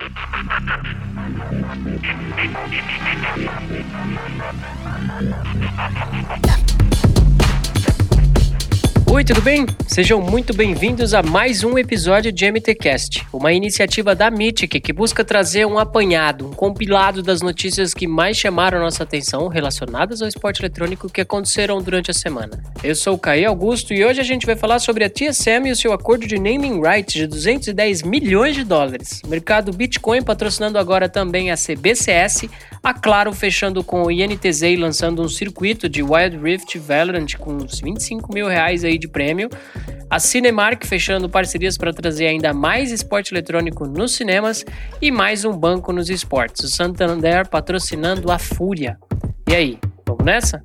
Yeah. Oi, tudo bem? Sejam muito bem-vindos a mais um episódio de MTCast, uma iniciativa da Mythic que busca trazer um apanhado, um compilado das notícias que mais chamaram nossa atenção relacionadas ao esporte eletrônico que aconteceram durante a semana. Eu sou o Caí Augusto e hoje a gente vai falar sobre a TSM e o seu acordo de naming rights de 210 milhões de dólares, mercado Bitcoin patrocinando agora também a CBCS, a Claro fechando com o INTZ e lançando um circuito de Wild Rift Valorant com uns 25 mil reais aí de prêmio. A Cinemark fechando parcerias para trazer ainda mais esporte eletrônico nos cinemas e mais um banco nos esportes. O Santander patrocinando a Fúria. E aí, vamos nessa?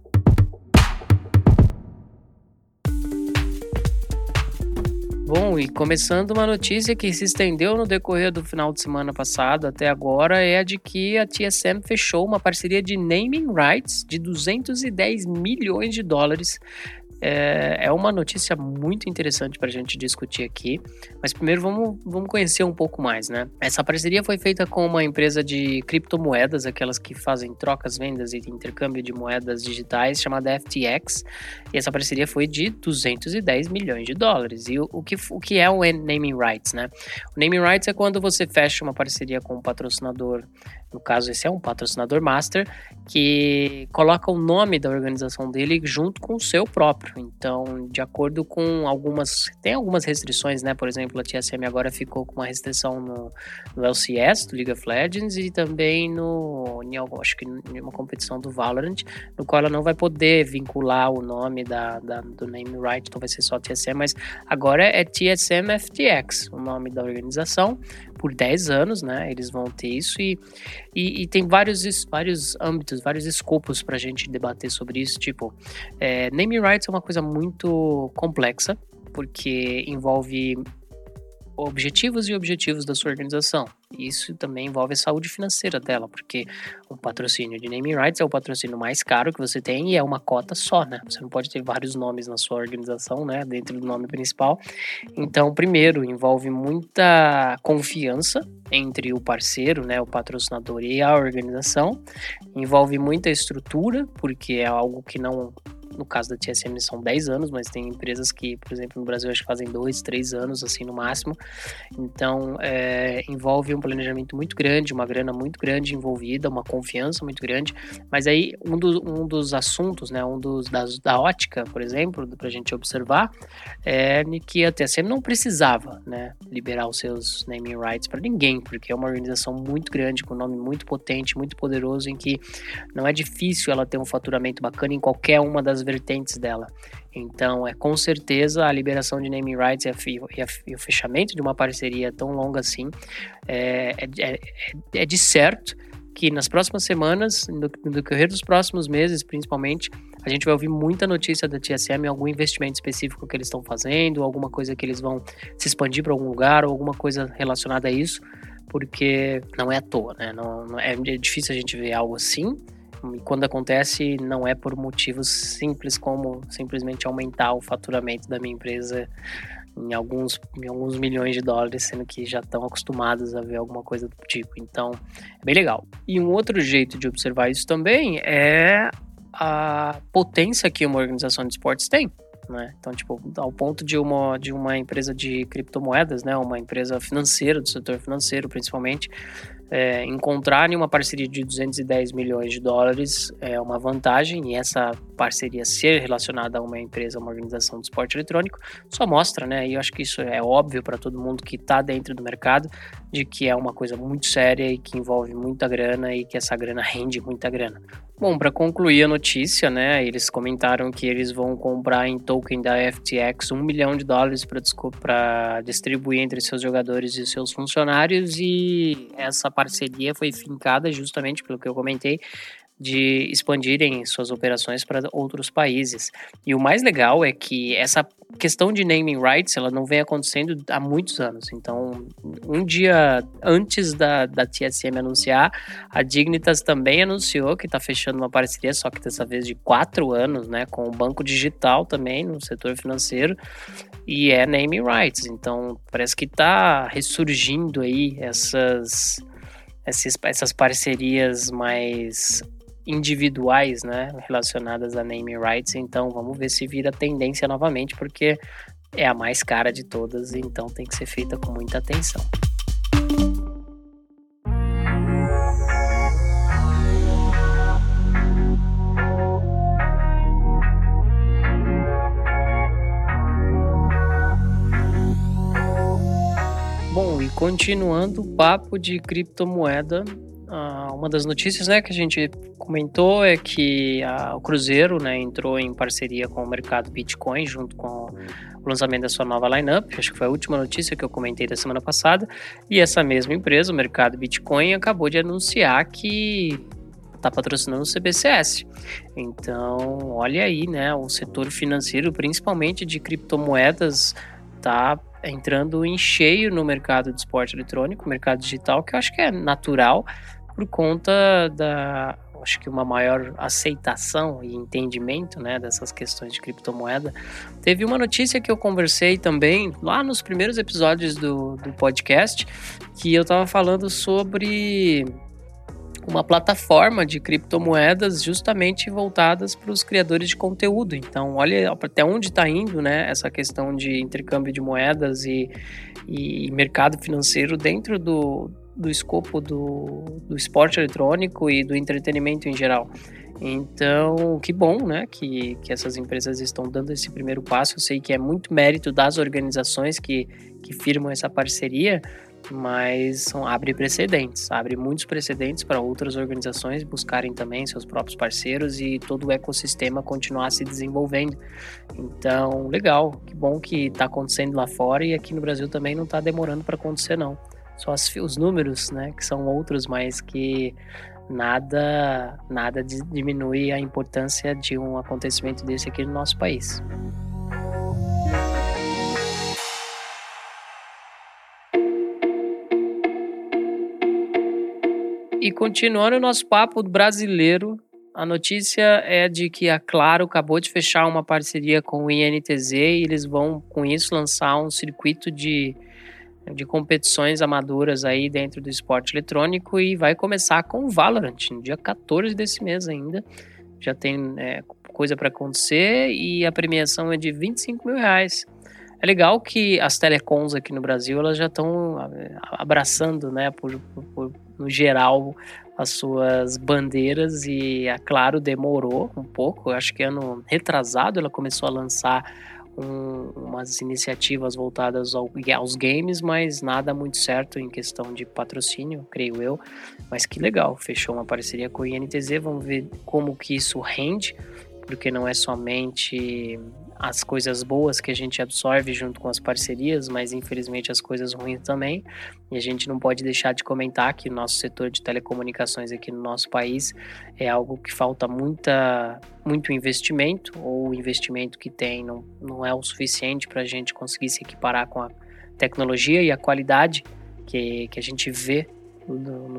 Bom, e começando uma notícia que se estendeu no decorrer do final de semana passado até agora é a de que a TSM fechou uma parceria de naming rights de 210 milhões de dólares é, é uma notícia muito interessante para a gente discutir aqui, mas primeiro vamos, vamos conhecer um pouco mais, né? Essa parceria foi feita com uma empresa de criptomoedas, aquelas que fazem trocas, vendas e intercâmbio de moedas digitais, chamada FTX, e essa parceria foi de 210 milhões de dólares. E o, o, que, o que é o naming rights, né? O naming rights é quando você fecha uma parceria com um patrocinador no caso esse é um patrocinador master, que coloca o nome da organização dele junto com o seu próprio. Então, de acordo com algumas. Tem algumas restrições, né? Por exemplo, a TSM agora ficou com uma restrição no, no LCS, do League of Legends, e também no. Em, acho que em uma competição do Valorant, no qual ela não vai poder vincular o nome da, da do name right, então vai ser só TSM, mas agora é TSM FTX, o nome da organização, por 10 anos, né? Eles vão ter isso e e, e, tem vários, vários âmbitos, vários escopos para a gente debater sobre isso. Tipo, é, naming rights é uma coisa muito complexa, porque envolve objetivos e objetivos da sua organização. Isso também envolve a saúde financeira dela, porque o patrocínio de naming rights é o patrocínio mais caro que você tem e é uma cota só, né? Você não pode ter vários nomes na sua organização, né? Dentro do nome principal. Então, primeiro, envolve muita confiança entre o parceiro, né? O patrocinador e a organização. Envolve muita estrutura, porque é algo que não no caso da TSM são 10 anos, mas tem empresas que, por exemplo, no Brasil acho que fazem 2, 3 anos, assim, no máximo. Então, é, envolve um planejamento muito grande, uma grana muito grande envolvida, uma confiança muito grande. Mas aí, um, um dos assuntos, né, um dos das, da ótica, por exemplo, para a gente observar, é que a TSM não precisava, né, liberar os seus naming rights para ninguém, porque é uma organização muito grande, com um nome muito potente, muito poderoso, em que não é difícil ela ter um faturamento bacana em qualquer uma das vertentes dela. Então, é com certeza a liberação de naming rights e, a, e, a, e o fechamento de uma parceria tão longa assim é, é, é, é de certo que nas próximas semanas, no, no decorrer dos próximos meses, principalmente, a gente vai ouvir muita notícia da TSM, algum investimento específico que eles estão fazendo, alguma coisa que eles vão se expandir para algum lugar, ou alguma coisa relacionada a isso, porque não é à toa, né? Não, não é, é difícil a gente ver algo assim. E quando acontece, não é por motivos simples como simplesmente aumentar o faturamento da minha empresa em alguns, em alguns milhões de dólares, sendo que já estão acostumados a ver alguma coisa do tipo. Então, é bem legal. E um outro jeito de observar isso também é a potência que uma organização de esportes tem. Né? Então, tipo, ao ponto de uma, de uma empresa de criptomoedas, né? uma empresa financeira, do setor financeiro principalmente, é, encontrarem uma parceria de 210 milhões de dólares é uma vantagem e essa parceria ser relacionada a uma empresa, uma organização de esporte eletrônico, só mostra, né? E eu acho que isso é óbvio para todo mundo que está dentro do mercado, de que é uma coisa muito séria e que envolve muita grana e que essa grana rende muita grana. Bom, para concluir a notícia, né, eles comentaram que eles vão comprar em token da FTX um milhão de dólares para distribuir entre seus jogadores e seus funcionários e essa parceria foi fincada justamente pelo que eu comentei de expandirem suas operações para outros países. E o mais legal é que essa questão de naming rights ela não vem acontecendo há muitos anos. Então, um dia antes da, da TSM anunciar, a Dignitas também anunciou que está fechando uma parceria, só que dessa vez de quatro anos, né, com o Banco Digital também no setor financeiro e é naming rights. Então, parece que está ressurgindo aí essas essas, essas parcerias mais individuais, né, relacionadas a naming rights. Então, vamos ver se vira tendência novamente, porque é a mais cara de todas, então tem que ser feita com muita atenção. Bom, e continuando o papo de criptomoeda, Uh, uma das notícias né, que a gente comentou é que a, o Cruzeiro né, entrou em parceria com o mercado Bitcoin junto com o lançamento da sua nova lineup. Acho que foi a última notícia que eu comentei da semana passada. E essa mesma empresa, o mercado Bitcoin, acabou de anunciar que está patrocinando o CBCS. Então, olha aí, né, o setor financeiro, principalmente de criptomoedas, está entrando em cheio no mercado de esporte eletrônico, mercado digital, que eu acho que é natural, por conta da acho que uma maior aceitação e entendimento né, dessas questões de criptomoeda. Teve uma notícia que eu conversei também lá nos primeiros episódios do, do podcast, que eu estava falando sobre uma plataforma de criptomoedas justamente voltadas para os criadores de conteúdo. Então, olha até onde está indo né, essa questão de intercâmbio de moedas e, e mercado financeiro dentro do, do escopo do, do esporte eletrônico e do entretenimento em geral. Então, que bom, né, que, que essas empresas estão dando esse primeiro passo. Eu sei que é muito mérito das organizações que, que firmam essa parceria, mas são, abre precedentes, abre muitos precedentes para outras organizações buscarem também seus próprios parceiros e todo o ecossistema continuar se desenvolvendo. Então, legal, que bom que está acontecendo lá fora e aqui no Brasil também não está demorando para acontecer, não só as, os números, né, que são outros, mas que nada nada diminui a importância de um acontecimento desse aqui no nosso país. E continuando o nosso papo brasileiro, a notícia é de que a Claro acabou de fechar uma parceria com o INTZ e eles vão, com isso, lançar um circuito de de competições amadoras aí dentro do esporte eletrônico e vai começar com o Valorant, no dia 14 desse mês ainda. Já tem é, coisa para acontecer e a premiação é de 25 mil reais. É legal que as telecoms aqui no Brasil elas já estão é, abraçando, né, por, por, no geral, as suas bandeiras e a Claro demorou um pouco. Acho que ano retrasado ela começou a lançar um, umas iniciativas voltadas ao, aos games, mas nada muito certo em questão de patrocínio, creio eu. Mas que legal, fechou uma parceria com o INTZ, vamos ver como que isso rende, porque não é somente as coisas boas que a gente absorve junto com as parcerias, mas infelizmente as coisas ruins também. E a gente não pode deixar de comentar que o nosso setor de telecomunicações aqui no nosso país é algo que falta muita, muito investimento, ou o investimento que tem não, não é o suficiente para a gente conseguir se equiparar com a tecnologia e a qualidade que, que a gente vê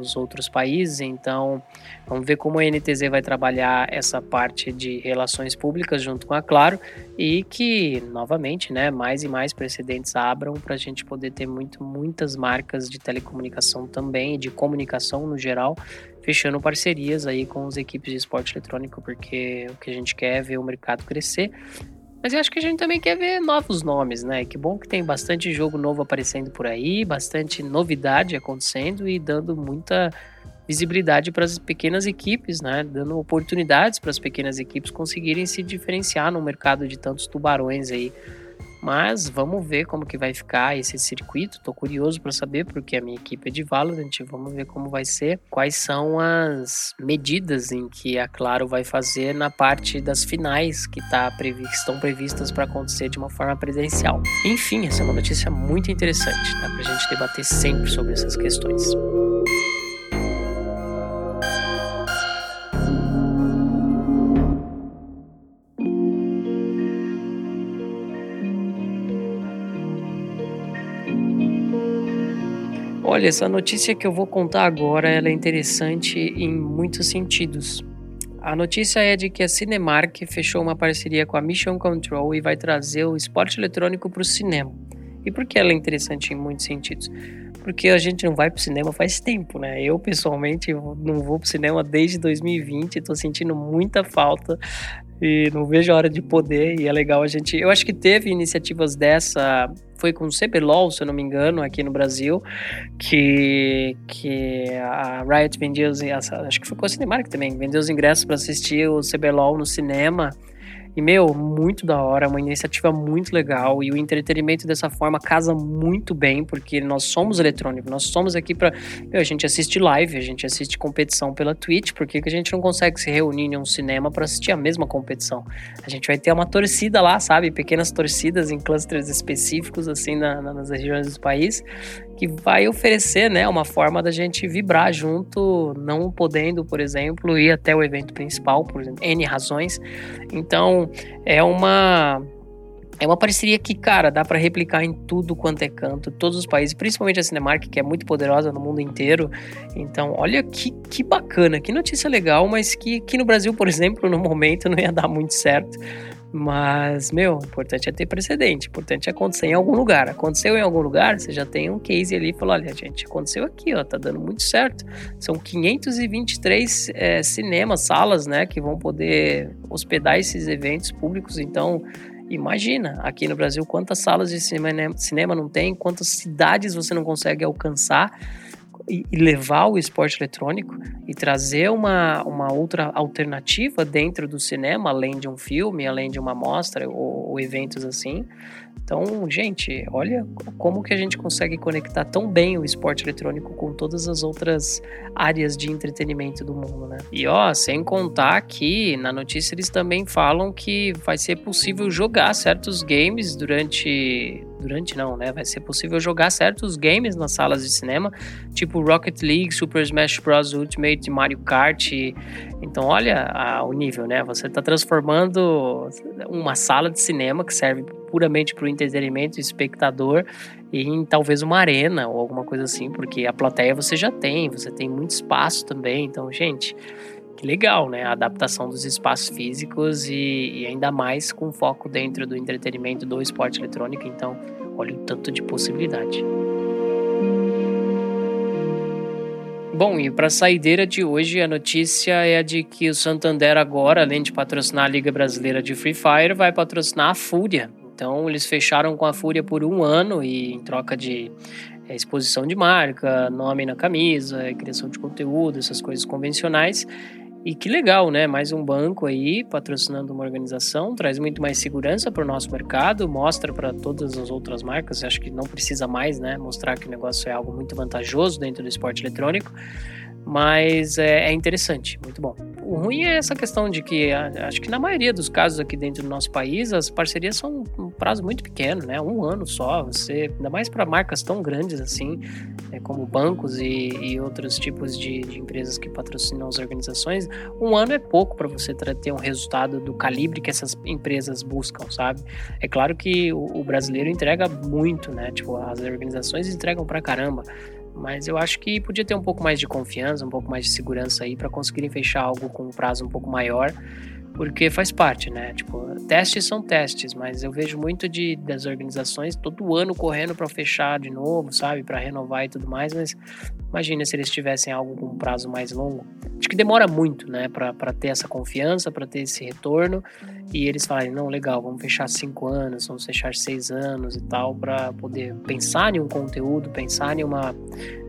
nos outros países. Então, vamos ver como a NTZ vai trabalhar essa parte de relações públicas junto com a Claro e que, novamente, né, mais e mais precedentes abram para a gente poder ter muito, muitas marcas de telecomunicação também, de comunicação no geral, fechando parcerias aí com as equipes de esporte eletrônico, porque o que a gente quer é ver o mercado crescer mas eu acho que a gente também quer ver novos nomes, né? Que bom que tem bastante jogo novo aparecendo por aí, bastante novidade acontecendo e dando muita visibilidade para as pequenas equipes, né? Dando oportunidades para as pequenas equipes conseguirem se diferenciar no mercado de tantos tubarões aí mas vamos ver como que vai ficar esse circuito. Tô curioso para saber porque a minha equipe é de Valorant. Vamos ver como vai ser, quais são as medidas em que a Claro vai fazer na parte das finais que, tá previ que estão previstas para acontecer de uma forma presencial. Enfim, essa é uma notícia muito interessante. Dá para a gente debater sempre sobre essas questões. Olha, essa notícia que eu vou contar agora, é interessante em muitos sentidos. A notícia é de que a Cinemark fechou uma parceria com a Mission Control e vai trazer o esporte eletrônico para o cinema. E por que ela é interessante em muitos sentidos? Porque a gente não vai para o cinema faz tempo, né? Eu, pessoalmente, não vou para o cinema desde 2020, estou sentindo muita falta e não vejo a hora de poder. E é legal a gente. Eu acho que teve iniciativas dessa foi com o CBLOL, se eu não me engano, aqui no Brasil, que, que a Riot vendia os. Acho que foi com a Cinemark também, vendeu os ingressos para assistir o CBLOL no cinema. E, meu, muito da hora, uma iniciativa muito legal. E o entretenimento dessa forma casa muito bem, porque nós somos eletrônicos, nós somos aqui para. A gente assiste live, a gente assiste competição pela Twitch, por que a gente não consegue se reunir em um cinema para assistir a mesma competição? A gente vai ter uma torcida lá, sabe? Pequenas torcidas em clusters específicos, assim, na, na, nas regiões do país que vai oferecer né, uma forma da gente vibrar junto, não podendo, por exemplo, ir até o evento principal, por N razões. Então, é uma. É uma parceria que, cara, dá para replicar em tudo quanto é canto, todos os países, principalmente a Cinemark, que é muito poderosa no mundo inteiro. Então, olha que, que bacana, que notícia legal, mas que aqui no Brasil, por exemplo, no momento não ia dar muito certo. Mas, meu, o importante é ter precedente, o importante é acontecer em algum lugar. Aconteceu em algum lugar, você já tem um case ali e falou: olha, gente, aconteceu aqui, ó, tá dando muito certo. São 523 é, cinemas, salas, né, que vão poder hospedar esses eventos públicos. Então, imagina, aqui no Brasil, quantas salas de cinema, cinema não tem, quantas cidades você não consegue alcançar e, levar o esporte eletrônico e trazer uma, uma outra alternativa dentro do cinema, além de um filme, além de uma mostra ou, ou eventos assim, então, gente, olha como que a gente consegue conectar tão bem o esporte eletrônico com todas as outras áreas de entretenimento do mundo, né? E ó, sem contar que na notícia eles também falam que vai ser possível jogar certos games durante durante não, né? Vai ser possível jogar certos games nas salas de cinema, tipo Rocket League, Super Smash Bros Ultimate, Mario Kart. Então, olha a, o nível, né? Você está transformando uma sala de cinema que serve puramente para o entretenimento do espectador em talvez uma arena ou alguma coisa assim, porque a plateia você já tem, você tem muito espaço também. Então, gente, que legal, né? A adaptação dos espaços físicos e, e ainda mais com foco dentro do entretenimento do esporte eletrônico. Então, olha o tanto de possibilidade. Bom, e para a saideira de hoje, a notícia é a de que o Santander agora, além de patrocinar a Liga Brasileira de Free Fire, vai patrocinar a Fúria, então eles fecharam com a Fúria por um ano e em troca de é, exposição de marca, nome na camisa, criação de conteúdo, essas coisas convencionais. E que legal, né? Mais um banco aí patrocinando uma organização, traz muito mais segurança para o nosso mercado, mostra para todas as outras marcas, acho que não precisa mais, né? Mostrar que o negócio é algo muito vantajoso dentro do esporte eletrônico. Mas é, é, interessante, muito bom. O ruim é essa questão de que acho que na maioria dos casos aqui dentro do nosso país as parcerias são prazo muito pequeno, né? Um ano só. Você ainda mais para marcas tão grandes assim, é, como bancos e, e outros tipos de, de, empresas que patrocinam as organizações. Um ano é pouco para você ter um resultado do calibre que essas empresas buscam, sabe? É claro que o, o brasileiro entrega muito, né? Tipo as organizações entregam para caramba. Mas eu acho que podia ter um pouco mais de confiança, um pouco mais de segurança aí para conseguirem fechar algo com um prazo um pouco maior, porque faz parte, né? Tipo, testes são testes, mas eu vejo muito de das organizações todo ano correndo para fechar de novo, sabe, para renovar e tudo mais, mas imagina se eles tivessem algo com um prazo mais longo. Acho que demora muito, né, para ter essa confiança, para ter esse retorno e eles falarem, não, legal, vamos fechar cinco anos, vamos fechar seis anos e tal, para poder pensar em um conteúdo, pensar em uma,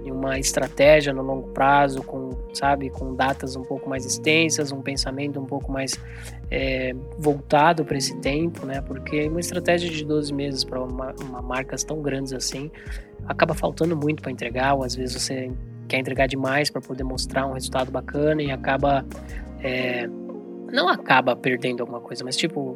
em uma estratégia no longo prazo, com, sabe, com datas um pouco mais extensas, um pensamento um pouco mais é, voltado para esse tempo, né? Porque uma estratégia de 12 meses para uma, uma marcas tão grandes assim acaba faltando muito para entregar, ou às vezes você quer entregar demais para poder mostrar um resultado bacana e acaba é, não acaba perdendo alguma coisa, mas tipo,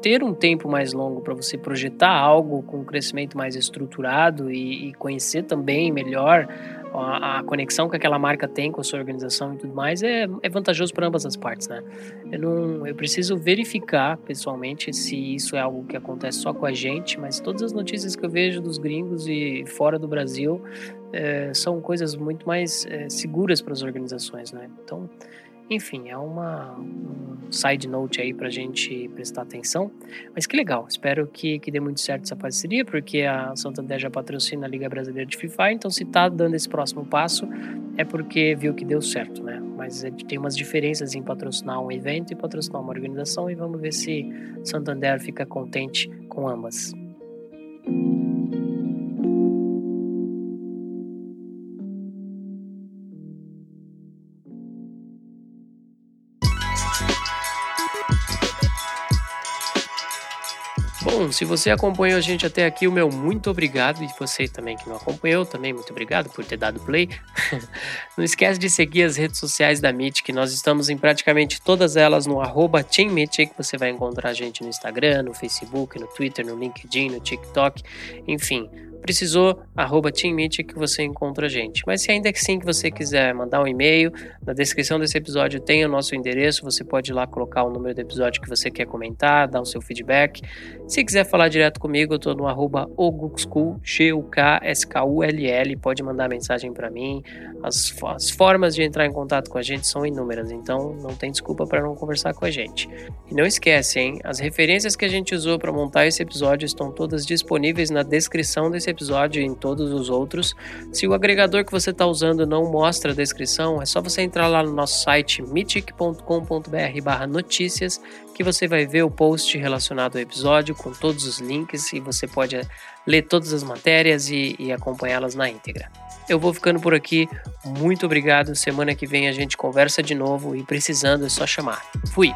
ter um tempo mais longo para você projetar algo com um crescimento mais estruturado e, e conhecer também melhor a, a, conexão que aquela marca tem com a sua organização e tudo mais é, é vantajoso para ambas as partes, né? Eu, não, eu preciso verificar pessoalmente se isso é algo que acontece só com a gente, mas todas as notícias que eu vejo dos gringos e fora do Brasil é, são coisas muito mais é, seguras para as organizações, né? Então, enfim, é uma um side note aí para a gente prestar atenção. Mas que legal, espero que, que dê muito certo essa parceria, porque a Santander já patrocina a Liga Brasileira de FIFA, então se tá dando esse próximo passo é porque viu que deu certo, né? Mas é, tem umas diferenças em patrocinar um evento e patrocinar uma organização e vamos ver se Santander fica contente com ambas. Bom, se você acompanhou a gente até aqui, o meu muito obrigado. E você também que não acompanhou, também muito obrigado por ter dado play. não esquece de seguir as redes sociais da Meet, que nós estamos em praticamente todas elas no arroba TeamMeet, que você vai encontrar a gente no Instagram, no Facebook, no Twitter, no LinkedIn, no TikTok, enfim Precisou, arroba TeamMeet que você encontra a gente. Mas se ainda assim que você quiser mandar um e-mail, na descrição desse episódio tem o nosso endereço, você pode ir lá colocar o número do episódio que você quer comentar, dar o seu feedback. Se quiser falar direto comigo, eu tô no arroba G-U-K-S-K-U-L-L, pode mandar mensagem para mim. As, as formas de entrar em contato com a gente são inúmeras, então não tem desculpa para não conversar com a gente. E não esquece, hein, as referências que a gente usou para montar esse episódio estão todas disponíveis na descrição desse episódio e em todos os outros. Se o agregador que você está usando não mostra a descrição, é só você entrar lá no nosso site mythic.com.br notícias que você vai ver o post relacionado ao episódio com todos os links e você pode ler todas as matérias e, e acompanhá-las na íntegra. Eu vou ficando por aqui. Muito obrigado. Semana que vem a gente conversa de novo e precisando é só chamar. Fui!